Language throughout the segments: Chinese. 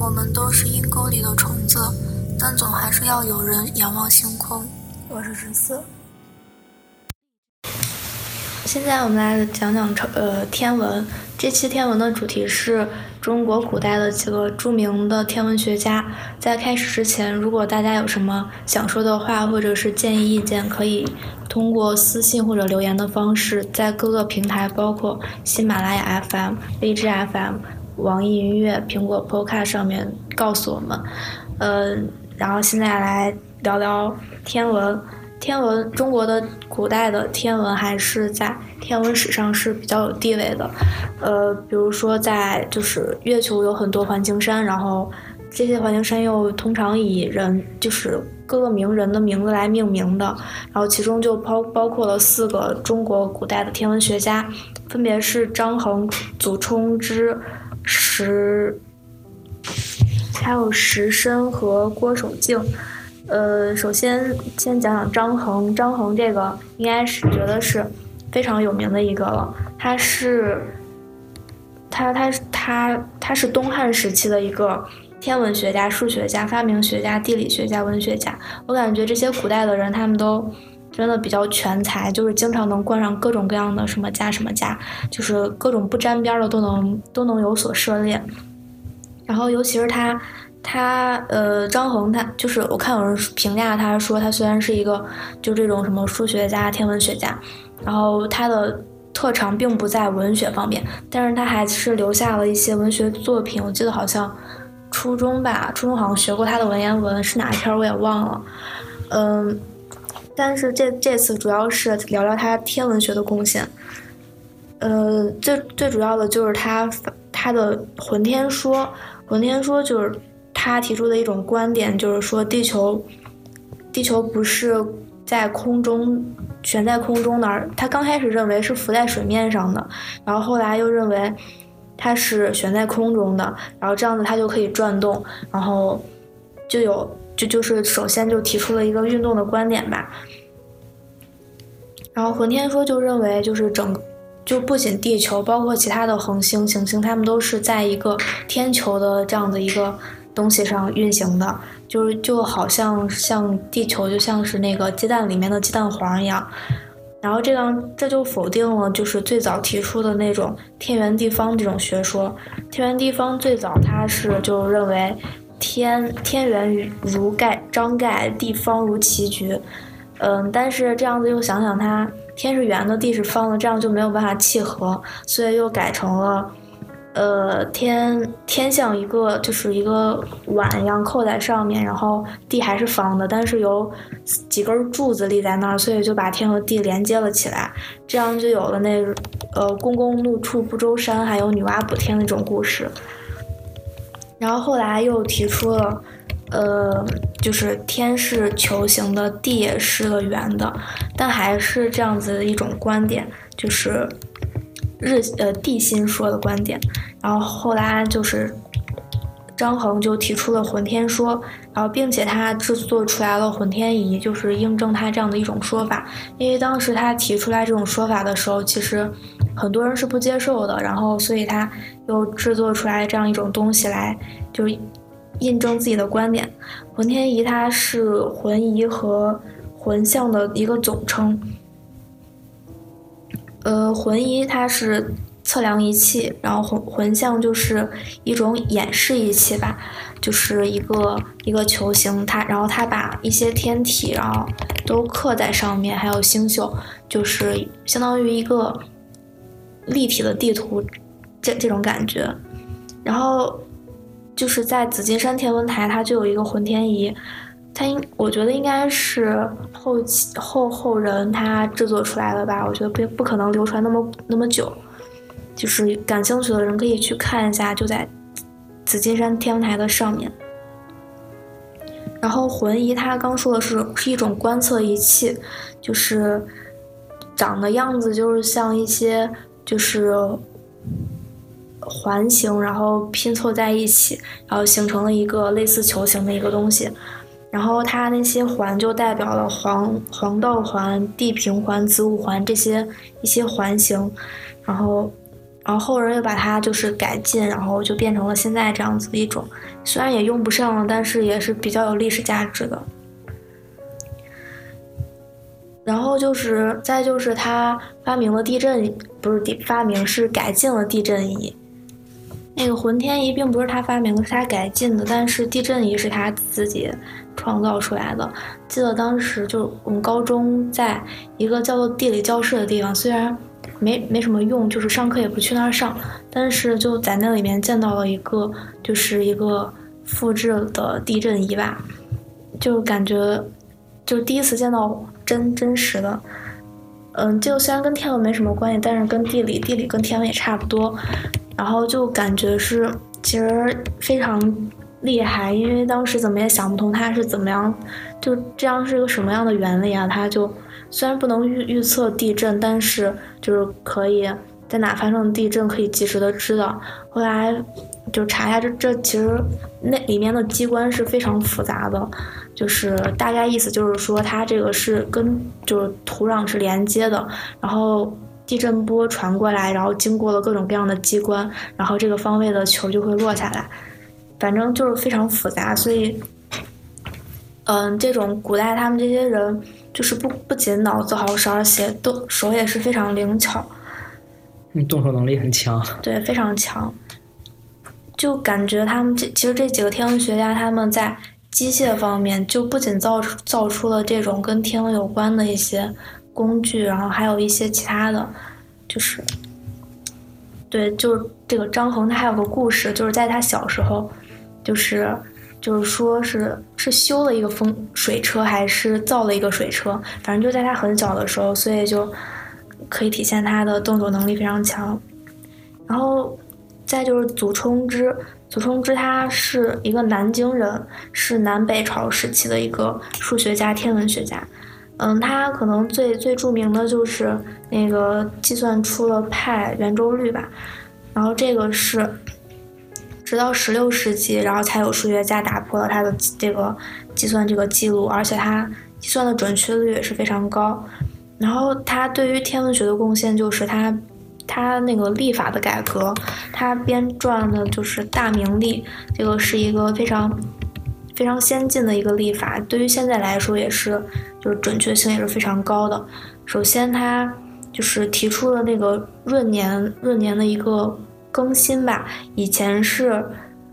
我们都是阴沟里的虫子，但总还是要有人仰望星空。我是十四。现在我们来讲讲呃天文。这期天文的主题是中国古代的几个著名的天文学家。在开始之前，如果大家有什么想说的话或者是建议意见，可以通过私信或者留言的方式，在各个平台，包括喜马拉雅 FM、荔枝 FM、网易云音乐、苹果 Podcast 上面告诉我们。呃，然后现在来聊聊天文。天文，中国的古代的天文还是在天文史上是比较有地位的，呃，比如说在就是月球有很多环形山，然后这些环形山又通常以人就是各个名人的名字来命名的，然后其中就包包括了四个中国古代的天文学家，分别是张衡、祖冲之、石，还有石申和郭守敬。呃，首先先讲讲张衡。张衡这个应该是觉得是非常有名的一个了。他是他他他他是东汉时期的一个天文学家、数学家、发明学家、地理学家、文学家。我感觉这些古代的人，他们都真的比较全才，就是经常能冠上各种各样的什么家什么家，就是各种不沾边的都能都能有所涉猎。然后尤其是他。他呃，张衡他就是我看有人评价他说他虽然是一个就这种什么数学家、天文学家，然后他的特长并不在文学方面，但是他还是留下了一些文学作品。我记得好像初中吧，初中好像学过他的文言文，是哪一篇我也忘了。嗯，但是这这次主要是聊聊他天文学的贡献。呃，最最主要的就是他他的浑天说，浑天说就是。他提出的一种观点就是说，地球，地球不是在空中悬在空中的。他刚开始认为是浮在水面上的，然后后来又认为它是悬在空中的，然后这样子它就可以转动，然后就有就就是首先就提出了一个运动的观点吧。然后浑天说就认为就是整就不仅地球，包括其他的恒星、行星，它们都是在一个天球的这样的一个。东西上运行的，就是就好像像地球，就像是那个鸡蛋里面的鸡蛋黄一样。然后这样这就否定了，就是最早提出的那种天圆地方这种学说。天圆地方最早它是就认为天天圆如盖张盖，地方如棋局。嗯，但是这样子又想想，它天是圆的，地是方的，这样就没有办法契合，所以又改成了。呃，天天像一个就是一个碗一样扣在上面，然后地还是方的，但是有几根柱子立在那儿，所以就把天和地连接了起来，这样就有了那呃公公怒触不周山，还有女娲补天那种故事。然后后来又提出了，呃，就是天是球形的，地也是个圆的，但还是这样子的一种观点，就是。日呃地心说的观点，然后后来就是张衡就提出了浑天说，然后并且他制作出来了浑天仪，就是印证他这样的一种说法。因为当时他提出来这种说法的时候，其实很多人是不接受的，然后所以他又制作出来这样一种东西来，就印证自己的观点。浑天仪它是浑仪和浑象的一个总称。呃，浑仪它是测量仪器，然后浑浑象就是一种演示仪器吧，就是一个一个球形，它然后它把一些天体，然后都刻在上面，还有星宿，就是相当于一个立体的地图，这这种感觉。然后就是在紫金山天文台，它就有一个浑天仪。它应，我觉得应该是后期后后人他制作出来的吧。我觉得不不可能流传那么那么久。就是感兴趣的人可以去看一下，就在紫金山天文台的上面。然后浑仪它刚说的是是一种观测仪器，就是长的样子就是像一些就是环形，然后拼凑在一起，然后形成了一个类似球形的一个东西。然后它那些环就代表了黄黄道环、地平环、子午环这些一些环形，然后然后后人又把它就是改进，然后就变成了现在这样子的一种，虽然也用不上了，但是也是比较有历史价值的。然后就是再就是他发明了地震，不是地发明是改进了地震仪。那个浑天仪并不是他发明的，是他改进的，但是地震仪是他自己创造出来的。记得当时就我们高中在一个叫做地理教室的地方，虽然没没什么用，就是上课也不去那儿上，但是就在那里面见到了一个就是一个复制的地震仪吧，就感觉就第一次见到真真实的。嗯，就虽然跟天文没什么关系，但是跟地理，地理跟天文也差不多。然后就感觉是其实非常厉害，因为当时怎么也想不通它是怎么样，就这样是一个什么样的原理啊？它就虽然不能预预测地震，但是就是可以在哪发生地震可以及时的知道。后来就查一下，这这其实那里面的机关是非常复杂的，就是大概意思就是说它这个是跟就是土壤是连接的，然后。地震波传过来，然后经过了各种各样的机关，然后这个方位的球就会落下来。反正就是非常复杂，所以，嗯，这种古代他们这些人就是不不仅脑子好使，而且动手也是非常灵巧。嗯，动手能力很强。对，非常强。就感觉他们这其实这几个天文学家他们在机械方面就不仅造出造出了这种跟天文有关的一些。工具，然后还有一些其他的，就是，对，就是这个张衡，他还有个故事，就是在他小时候，就是，就是说是是修了一个风水车，还是造了一个水车，反正就在他很小的时候，所以就可以体现他的动手能力非常强。然后再就是祖冲之，祖冲之他是一个南京人，是南北朝时期的一个数学家、天文学家。嗯，他可能最最著名的就是那个计算出了派圆周率吧，然后这个是直到十六世纪，然后才有数学家打破了他的这个计算这个记录，而且他计算的准确率也是非常高。然后他对于天文学的贡献就是他他那个历法的改革，他编撰的就是《大明历》，这个是一个非常。非常先进的一个历法，对于现在来说也是，就是准确性也是非常高的。首先，它就是提出了那个闰年，闰年的一个更新吧。以前是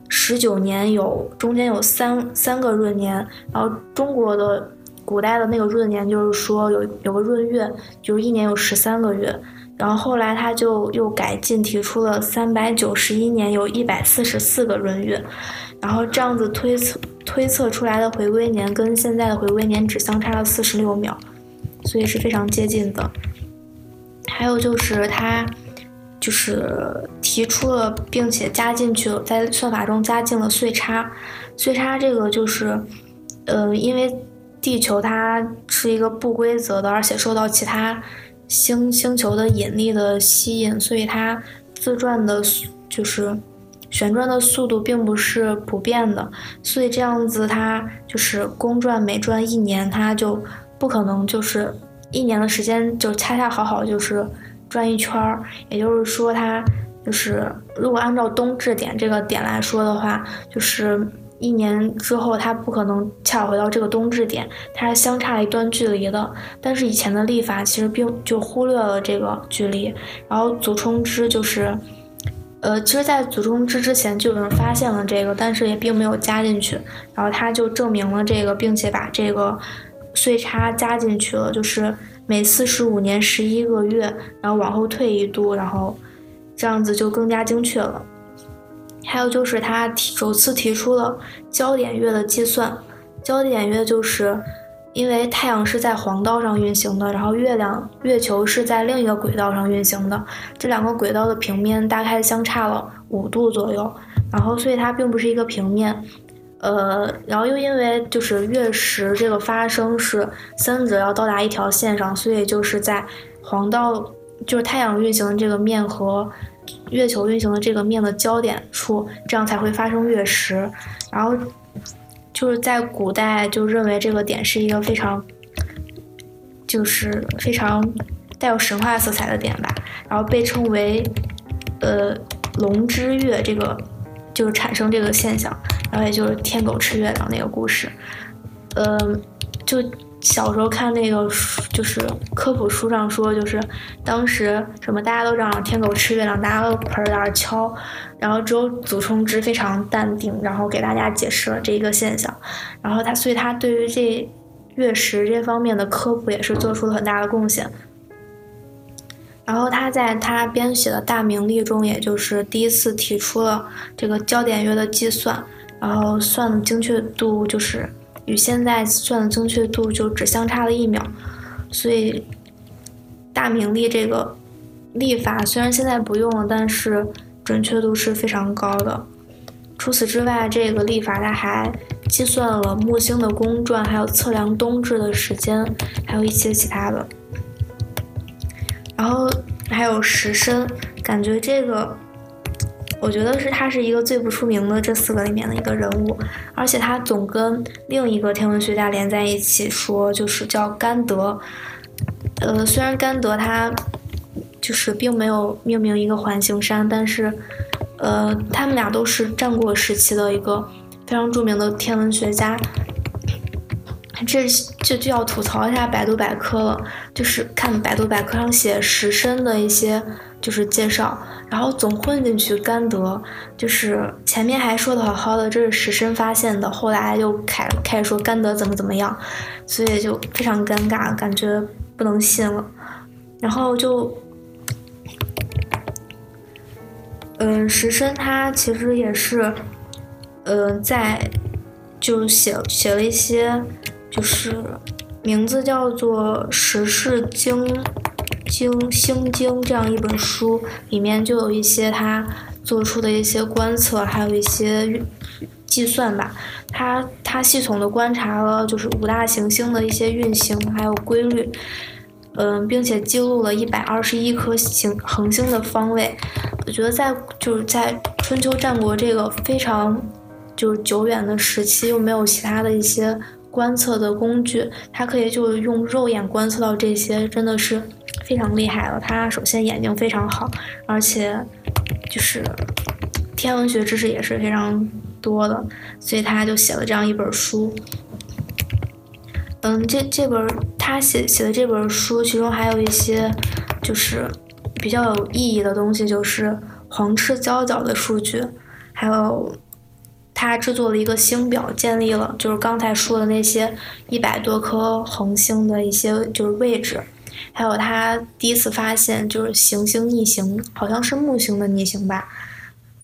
十九年有中间有三三个闰年，然后中国的古代的那个闰年就是说有有个闰月，就是一年有十三个月。然后后来他就又改进，提出了三百九十一年有一百四十四个闰月，然后这样子推测。推测出来的回归年跟现在的回归年只相差了四十六秒，所以是非常接近的。还有就是他就是提出了，并且加进去了，在算法中加进了岁差。岁差这个就是，呃，因为地球它是一个不规则的，而且受到其他星星球的引力的吸引，所以它自转的，就是。旋转的速度并不是不变的，所以这样子它就是公转每转一年，它就不可能就是一年的时间就恰恰好好就是转一圈儿。也就是说，它就是如果按照冬至点这个点来说的话，就是一年之后它不可能恰好回到这个冬至点，它是相差一段距离的。但是以前的历法其实并就忽略了这个距离，然后祖冲之就是。呃，其实，在祖冲之之前就有人发现了这个，但是也并没有加进去。然后他就证明了这个，并且把这个岁差加进去了，就是每四十五年十一个月，然后往后退一度，然后这样子就更加精确了。还有就是他提首次提出了焦点月的计算，焦点月就是。因为太阳是在黄道上运行的，然后月亮、月球是在另一个轨道上运行的，这两个轨道的平面大概相差了五度左右，然后所以它并不是一个平面，呃，然后又因为就是月食这个发生是三者要到达一条线上，所以就是在黄道就是太阳运行的这个面和月球运行的这个面的交点处，这样才会发生月食，然后。就是在古代就认为这个点是一个非常，就是非常带有神话色彩的点吧，然后被称为呃龙之月这个就是产生这个现象，然后也就是天狗吃月亮那个故事，呃，就。小时候看那个书，就是科普书上说，就是当时什么大家都让天狗吃月亮，大家都盆在那敲，然后只有祖冲之非常淡定，然后给大家解释了这一个现象，然后他所以他对于这月食这方面的科普也是做出了很大的贡献。然后他在他编写的大明历中，也就是第一次提出了这个焦点月的计算，然后算的精确度就是。与现在算的精确度就只相差了一秒，所以大明历这个历法虽然现在不用了，但是准确度是非常高的。除此之外，这个历法它还计算了木星的公转，还有测量冬至的时间，还有一些其他的。然后还有时申，感觉这个。我觉得是他是一个最不出名的这四个里面的一个人物，而且他总跟另一个天文学家连在一起说，就是叫甘德。呃，虽然甘德他就是并没有命名一个环形山，但是呃，他们俩都是战国时期的一个非常著名的天文学家。这这就要吐槽一下百度百科了，就是看百度百科上写时申的一些就是介绍。然后总混进去甘德，就是前面还说的好好的，这是时申发现的，后来又开开始说甘德怎么怎么样，所以就非常尴尬，感觉不能信了。然后就，嗯，时申他其实也是，呃，在就写写了一些，就是名字叫做《时事经》。经星经这样一本书里面就有一些他做出的一些观测，还有一些计算吧。他他系统的观察了就是五大行星的一些运行还有规律，嗯，并且记录了一百二十一颗星恒星的方位。我觉得在就是在春秋战国这个非常就是久远的时期，又没有其他的一些观测的工具，他可以就用肉眼观测到这些，真的是。非常厉害了，他首先眼睛非常好，而且就是天文学知识也是非常多的，所以他就写了这样一本书。嗯，这这本他写写的这本书，其中还有一些就是比较有意义的东西，就是黄赤交角的数据，还有他制作了一个星表，建立了就是刚才说的那些一百多颗恒星的一些就是位置。还有他第一次发现就是行星逆行，好像是木星的逆行吧，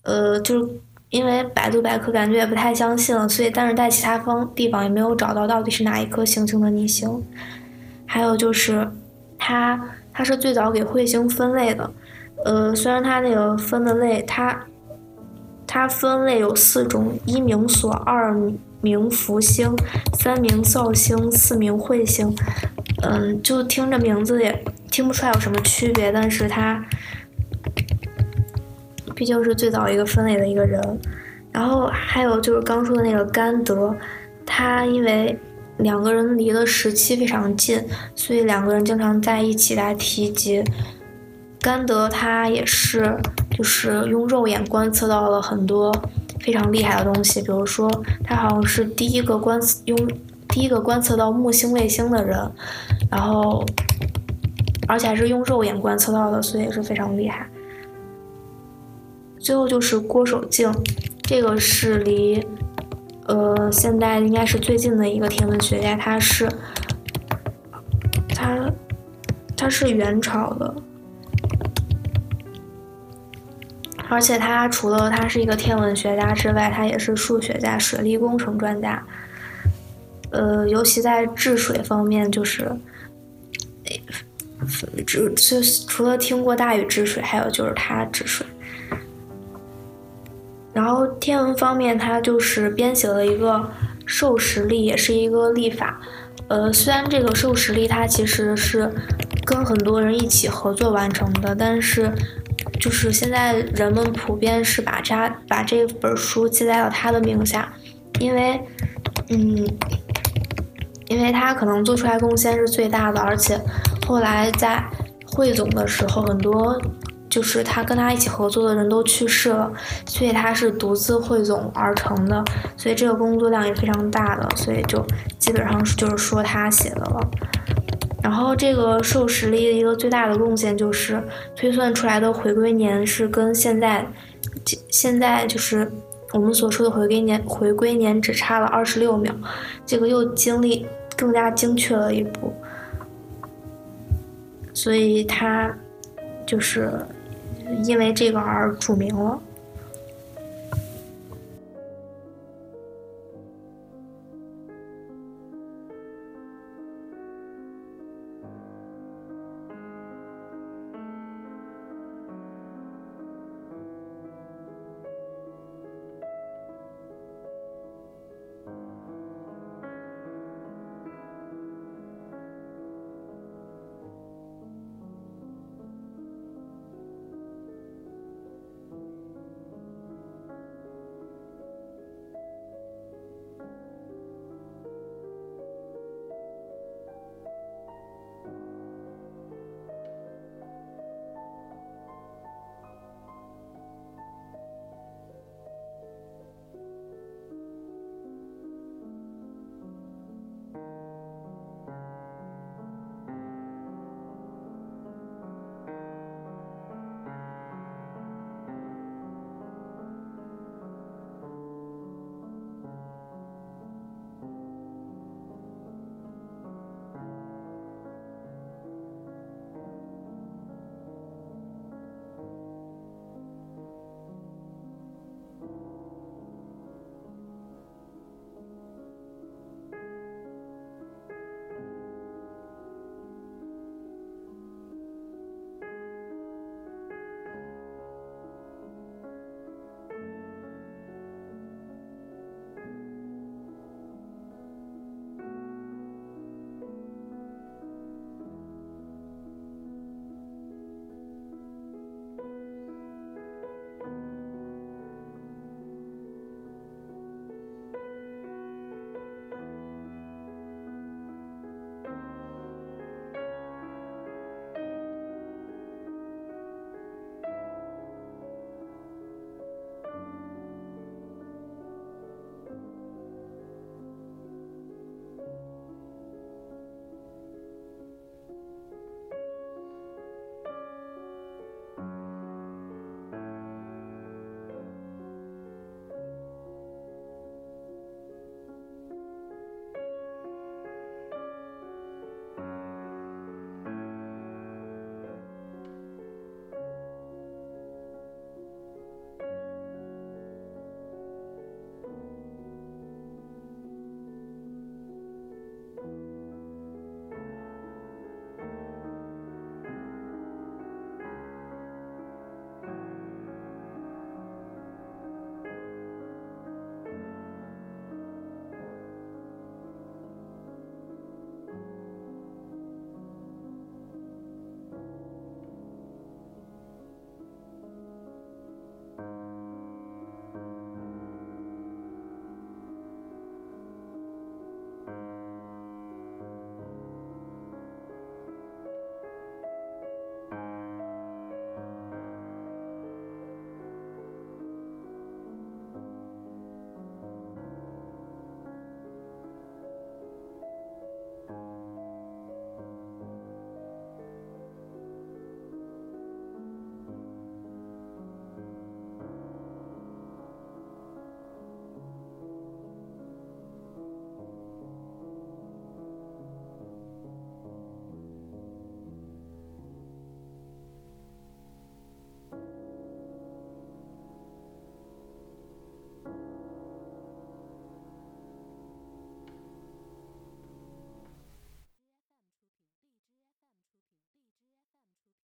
呃，就是因为百度百科感觉也不太相信了，所以但是在其他方地方也没有找到到底是哪一颗行星的逆行。还有就是他他是最早给彗星分类的，呃，虽然他那个分的类他他分类有四种：一名所，二名福星，三名扫星，四名彗星。嗯，就听着名字也听不出来有什么区别，但是他毕竟是最早一个分类的一个人。然后还有就是刚说的那个甘德，他因为两个人离的时期非常近，所以两个人经常在一起来提及。甘德他也是就是用肉眼观测到了很多非常厉害的东西，比如说他好像是第一个观测用。第一个观测到木星卫星的人，然后，而且还是用肉眼观测到的，所以也是非常厉害。最后就是郭守敬，这个是离，呃，现在应该是最近的一个天文学家，他是，他，他是元朝的，而且他除了他是一个天文学家之外，他也是数学家、水利工程专家。呃，尤其在治水方面，就是，就就除了听过大禹治水，还有就是他治水。然后天文方面，他就是编写了一个授时历，也是一个历法。呃，虽然这个授时历它其实是跟很多人一起合作完成的，但是就是现在人们普遍是把这把这本书记在了他的名下，因为，嗯。因为他可能做出来贡献是最大的，而且后来在汇总的时候，很多就是他跟他一起合作的人都去世了，所以他是独自汇总而成的，所以这个工作量也非常大的，所以就基本上就是说他写的了。然后这个授时历的一个最大的贡献就是推算出来的回归年是跟现在现在就是我们所说的回归年回归年只差了二十六秒，这个又经历更加精确了一步。所以他就是因为这个而著名了。